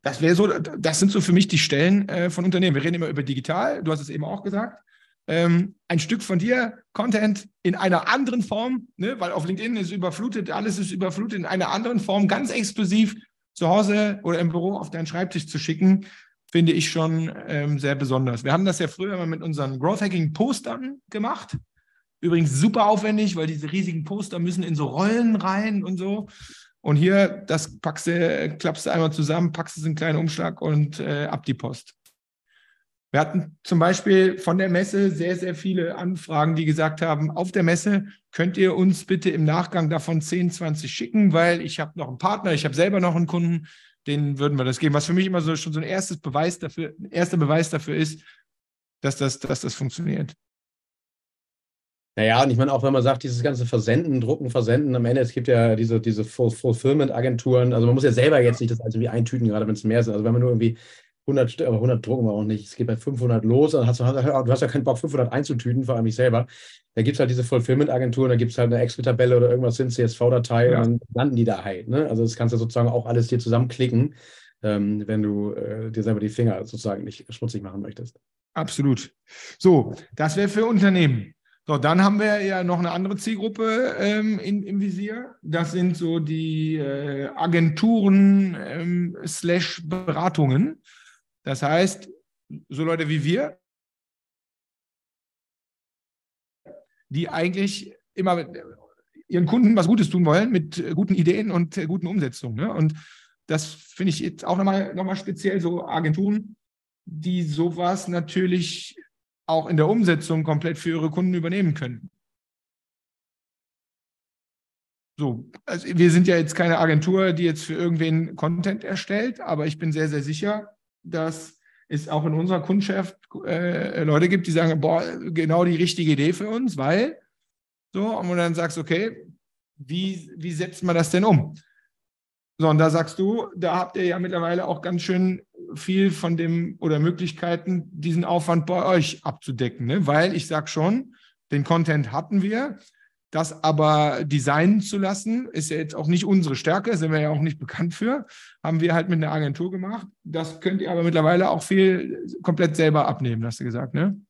Das wäre so, das sind so für mich die Stellen äh, von Unternehmen. Wir reden immer über digital, du hast es eben auch gesagt. Ähm, ein Stück von dir, Content in einer anderen Form, ne, weil auf LinkedIn ist überflutet, alles ist überflutet, in einer anderen Form, ganz exklusiv zu Hause oder im Büro auf deinen Schreibtisch zu schicken, finde ich schon ähm, sehr besonders. Wir haben das ja früher mal mit unseren Growth Hacking Postern gemacht. Übrigens super aufwendig, weil diese riesigen Poster müssen in so Rollen rein und so. Und hier, das packst du, klappst du einmal zusammen, packst es in einen kleinen Umschlag und äh, ab die Post. Wir hatten zum Beispiel von der Messe sehr, sehr viele Anfragen, die gesagt haben, auf der Messe könnt ihr uns bitte im Nachgang davon 10, 20 schicken, weil ich habe noch einen Partner, ich habe selber noch einen Kunden, den würden wir das geben. Was für mich immer so schon so ein erstes Beweis dafür, erster Beweis dafür ist, dass das, dass das funktioniert. Naja, und ich meine, auch wenn man sagt, dieses ganze Versenden, Drucken, Versenden, am Ende, es gibt ja diese, diese Fulfillment-Agenturen, also man muss ja selber jetzt nicht das alles irgendwie eintüten, gerade wenn es mehr sind. Also wenn man nur irgendwie 100, aber 100 drucken wir auch nicht. Es geht bei 500 los, dann hast du, du hast ja keinen Bock, 500 einzutüten, vor allem ich selber. Da gibt es halt diese Fulfillment-Agenturen, da gibt es halt eine Excel-Tabelle oder irgendwas in CSV-Datei ja. und dann landen die da halt. Ne? Also das kannst du sozusagen auch alles dir zusammenklicken, ähm, wenn du äh, dir selber die Finger sozusagen nicht schmutzig machen möchtest. Absolut. So, das wäre für Unternehmen. So, dann haben wir ja noch eine andere Zielgruppe ähm, in, im Visier. Das sind so die äh, Agenturen ähm. Das heißt, so Leute wie wir, die eigentlich immer ihren Kunden was Gutes tun wollen mit guten Ideen und guten Umsetzungen. Ne? Und das finde ich jetzt auch nochmal noch mal speziell so Agenturen, die sowas natürlich auch in der Umsetzung komplett für ihre Kunden übernehmen können. So, also wir sind ja jetzt keine Agentur, die jetzt für irgendwen Content erstellt, aber ich bin sehr, sehr sicher, dass es auch in unserer Kundschaft äh, Leute gibt, die sagen, boah, genau die richtige Idee für uns, weil so, und dann sagst du, okay, wie, wie setzt man das denn um? So, und da sagst du, da habt ihr ja mittlerweile auch ganz schön viel von dem oder Möglichkeiten, diesen Aufwand bei euch abzudecken. Ne? Weil ich sage schon, den Content hatten wir. Das aber designen zu lassen, ist ja jetzt auch nicht unsere Stärke, sind wir ja auch nicht bekannt für. Haben wir halt mit einer Agentur gemacht. Das könnt ihr aber mittlerweile auch viel komplett selber abnehmen, hast du gesagt, ne?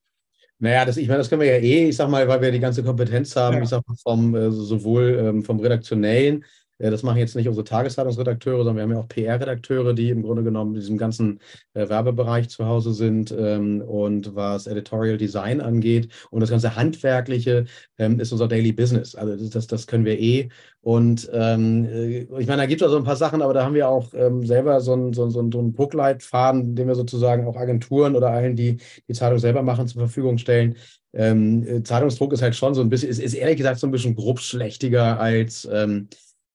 Naja, das, ich meine, das können wir ja eh, ich sag mal, weil wir die ganze Kompetenz haben, ja. ich sag mal, vom, äh, sowohl ähm, vom Redaktionellen, das machen jetzt nicht unsere Tageszeitungsredakteure, sondern wir haben ja auch PR-Redakteure, die im Grunde genommen in diesem ganzen äh, Werbebereich zu Hause sind. Ähm, und was Editorial Design angeht und das ganze Handwerkliche ähm, ist unser Daily Business. Also das, das, können wir eh. Und ähm, äh, ich meine, da gibt es also ein paar Sachen, aber da haben wir auch ähm, selber so einen, so, so, einen Druckleitfaden, den wir sozusagen auch Agenturen oder allen, die die Zeitung selber machen, zur Verfügung stellen. Ähm, äh, Zeitungsdruck ist halt schon so ein bisschen, ist, ist ehrlich gesagt so ein bisschen grobschlächtiger als ähm,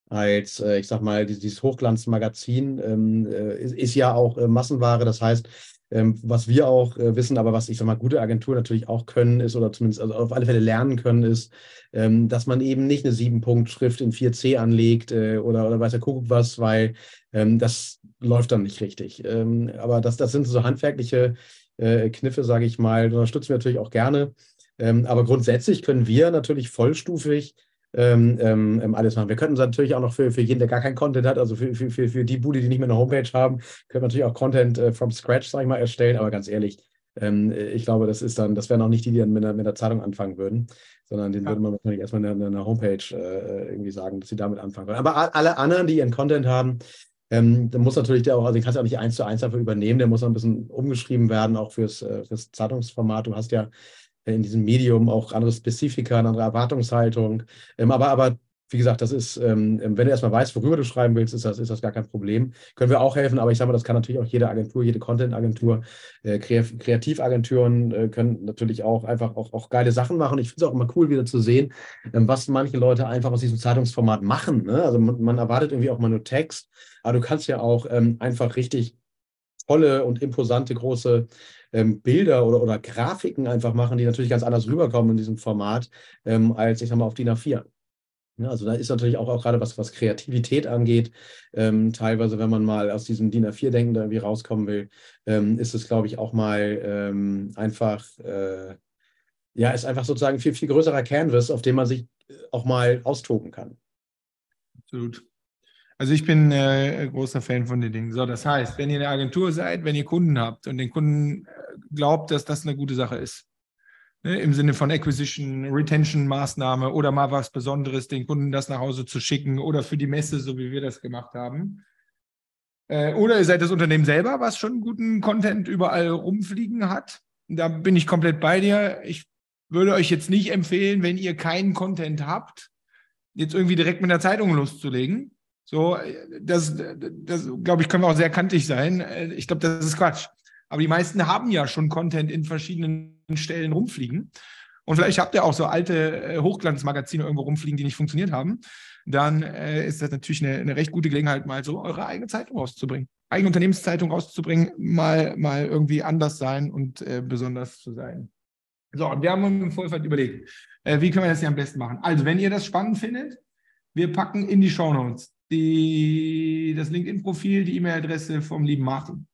als, äh, ich sag mal, dieses Hochglanzmagazin ähm, äh, ist, ist, ja auch äh, Massenware. Das heißt, ähm, was wir auch äh, wissen, aber was ich sag mal, gute Agenturen natürlich auch können, ist oder zumindest also auf alle Fälle lernen können, ist, ähm, dass man eben nicht eine Sieben-Punkt-Schrift in 4C anlegt äh, oder, oder weiß der Kuckuck was, weil ähm, das läuft dann nicht richtig. Ähm, aber das, das sind so handwerkliche äh, Kniffe, sage ich mal. Da unterstützen wir natürlich auch gerne. Ähm, aber grundsätzlich können wir natürlich vollstufig ähm, ähm, ähm, alles machen. Wir könnten natürlich auch noch für, für jeden, der gar keinen Content hat, also für, für, für, für die Bude, die nicht mehr eine Homepage haben, können wir natürlich auch Content äh, from scratch, sage ich mal, erstellen. Aber ganz ehrlich, ähm, ich glaube, das ist dann, das wären auch nicht die, die dann mit einer, mit einer Zahlung anfangen würden, sondern den ja. würde man wahrscheinlich erstmal eine, eine Homepage äh, irgendwie sagen, dass sie damit anfangen würden. Aber alle anderen, die ihren Content haben, ähm, dann muss natürlich der auch, also den kannst du auch nicht eins zu eins dafür übernehmen, der muss auch ein bisschen umgeschrieben werden, auch fürs, äh, fürs Zeitungsformat. Du hast ja in diesem Medium auch andere Spezifika, eine andere Erwartungshaltung. Ähm, aber, aber wie gesagt, das ist, ähm, wenn du erstmal weißt, worüber du schreiben willst, ist das, ist das gar kein Problem. Können wir auch helfen, aber ich sage mal, das kann natürlich auch jede Agentur, jede Content-Agentur, äh, Kreativagenturen äh, können natürlich auch einfach auch, auch geile Sachen machen. Ich finde es auch immer cool, wieder zu sehen, ähm, was manche Leute einfach aus diesem Zeitungsformat machen. Ne? Also man, man, erwartet irgendwie auch mal nur Text, aber du kannst ja auch ähm, einfach richtig tolle und imposante große ähm, Bilder oder, oder Grafiken einfach machen, die natürlich ganz anders rüberkommen in diesem Format, ähm, als ich sag mal auf DIN A4. Ja, also da ist natürlich auch, auch gerade was, was Kreativität angeht, ähm, teilweise, wenn man mal aus diesem DIN A4-Denken da irgendwie rauskommen will, ähm, ist es, glaube ich, auch mal ähm, einfach, äh, ja, ist einfach sozusagen viel, viel größerer Canvas, auf dem man sich äh, auch mal austoben kann. Absolut. Also ich bin äh, großer Fan von den Dingen. So, das heißt, wenn ihr eine Agentur seid, wenn ihr Kunden habt und den Kunden äh, glaubt, dass das eine gute Sache ist, ne, im Sinne von Acquisition, Retention-Maßnahme oder mal was Besonderes, den Kunden das nach Hause zu schicken oder für die Messe, so wie wir das gemacht haben. Äh, oder ihr seid das Unternehmen selber, was schon guten Content überall rumfliegen hat. Da bin ich komplett bei dir. Ich würde euch jetzt nicht empfehlen, wenn ihr keinen Content habt, jetzt irgendwie direkt mit der Zeitung loszulegen so, das, das glaube ich, können wir auch sehr kantig sein. Ich glaube, das ist Quatsch. Aber die meisten haben ja schon Content in verschiedenen Stellen rumfliegen. Und vielleicht habt ihr auch so alte äh, Hochglanzmagazine irgendwo rumfliegen, die nicht funktioniert haben. Dann äh, ist das natürlich eine, eine, recht gute Gelegenheit, mal so eure eigene Zeitung rauszubringen. Eigene Unternehmenszeitung rauszubringen, mal, mal irgendwie anders sein und äh, besonders zu sein. So, und wir haben uns im Vorfeld überlegt, äh, wie können wir das hier am besten machen. Also, wenn ihr das spannend findet, wir packen in die Show Notes die, das LinkedIn-Profil, die E-Mail-Adresse vom lieben Martin.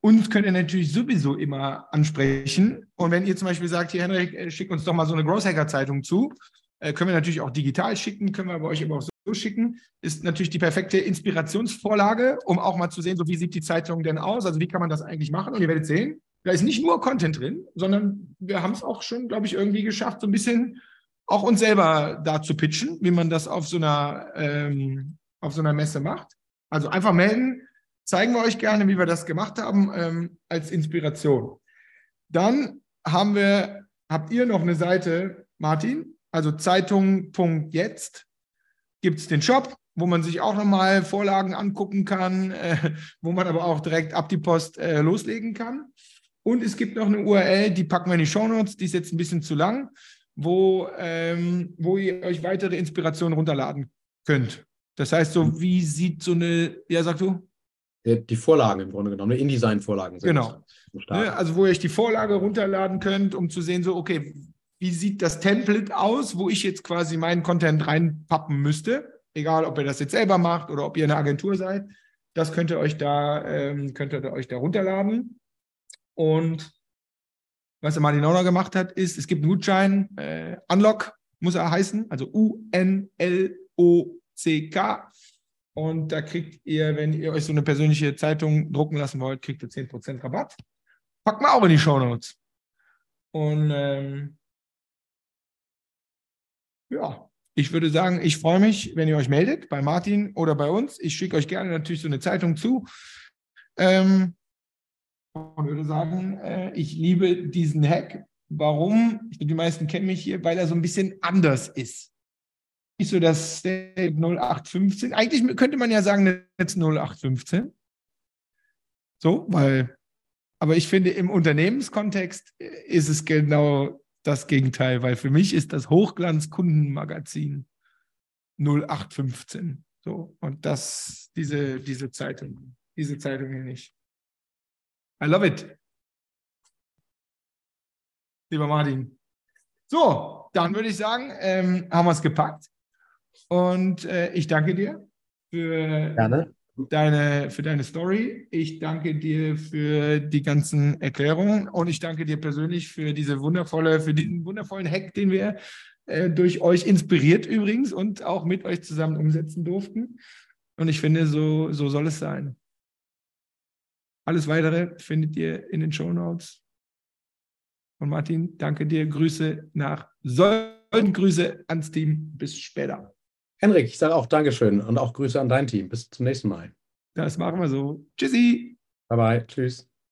Uns könnt ihr natürlich sowieso immer ansprechen. Und wenn ihr zum Beispiel sagt, hier Henrik, äh, schick uns doch mal so eine Growth Hacker Zeitung zu, äh, können wir natürlich auch digital schicken, können wir bei euch aber auch so schicken. Ist natürlich die perfekte Inspirationsvorlage, um auch mal zu sehen, so wie sieht die Zeitung denn aus, also wie kann man das eigentlich machen. Und ihr werdet sehen, da ist nicht nur Content drin, sondern wir haben es auch schon, glaube ich, irgendwie geschafft, so ein bisschen auch uns selber da zu pitchen, wie man das auf so einer ähm, auf so einer Messe macht. Also einfach melden, zeigen wir euch gerne, wie wir das gemacht haben, ähm, als Inspiration. Dann haben wir, habt ihr noch eine Seite, Martin, also Zeitung.jetzt gibt es den Shop, wo man sich auch nochmal Vorlagen angucken kann, äh, wo man aber auch direkt ab die Post äh, loslegen kann. Und es gibt noch eine URL, die packen wir in die Show Notes, die ist jetzt ein bisschen zu lang, wo, ähm, wo ihr euch weitere Inspirationen runterladen könnt. Das heißt, so wie sieht so eine, ja, sag du? Die Vorlagen im Grunde genommen, InDesign-Vorlagen. Genau. Ne, also, wo ihr euch die Vorlage runterladen könnt, um zu sehen, so, okay, wie sieht das Template aus, wo ich jetzt quasi meinen Content reinpappen müsste, egal ob ihr das jetzt selber macht oder ob ihr eine Agentur seid. Das könnt ihr euch da, ähm, könnt ihr euch da runterladen. Und was der Martin Nauner gemacht hat, ist, es gibt einen Gutschein, äh, Unlock muss er heißen, also U-N-L-O CK. Und da kriegt ihr, wenn ihr euch so eine persönliche Zeitung drucken lassen wollt, kriegt ihr 10% Rabatt. Packt mal auch in die Show Notes. Und ähm, ja, ich würde sagen, ich freue mich, wenn ihr euch meldet bei Martin oder bei uns. Ich schicke euch gerne natürlich so eine Zeitung zu. Ähm, und würde sagen, äh, ich liebe diesen Hack. Warum? Die meisten kennen mich hier, weil er so ein bisschen anders ist nicht so das State 0815. Eigentlich könnte man ja sagen, jetzt 0815. So, weil, aber ich finde, im Unternehmenskontext ist es genau das Gegenteil, weil für mich ist das Hochglanzkundenmagazin 0815. So, und das, diese, diese Zeitung, diese Zeitung hier nicht. I love it. Lieber Martin. So, dann würde ich sagen, ähm, haben wir es gepackt. Und äh, ich danke dir für Gerne. deine, für deine Story. Ich danke dir für die ganzen Erklärungen und ich danke dir persönlich für diese wundervolle, für diesen wundervollen Hack, den wir äh, durch euch inspiriert übrigens und auch mit euch zusammen umsetzen durften. Und ich finde, so, so soll es sein. Alles weitere findet ihr in den Show Notes. Und Martin, danke dir. Grüße nach Solden, Grüße ans Team. Bis später. Henrik, ich sage auch Dankeschön und auch Grüße an dein Team. Bis zum nächsten Mal. Das machen wir so. Tschüssi. Bye bye. Tschüss.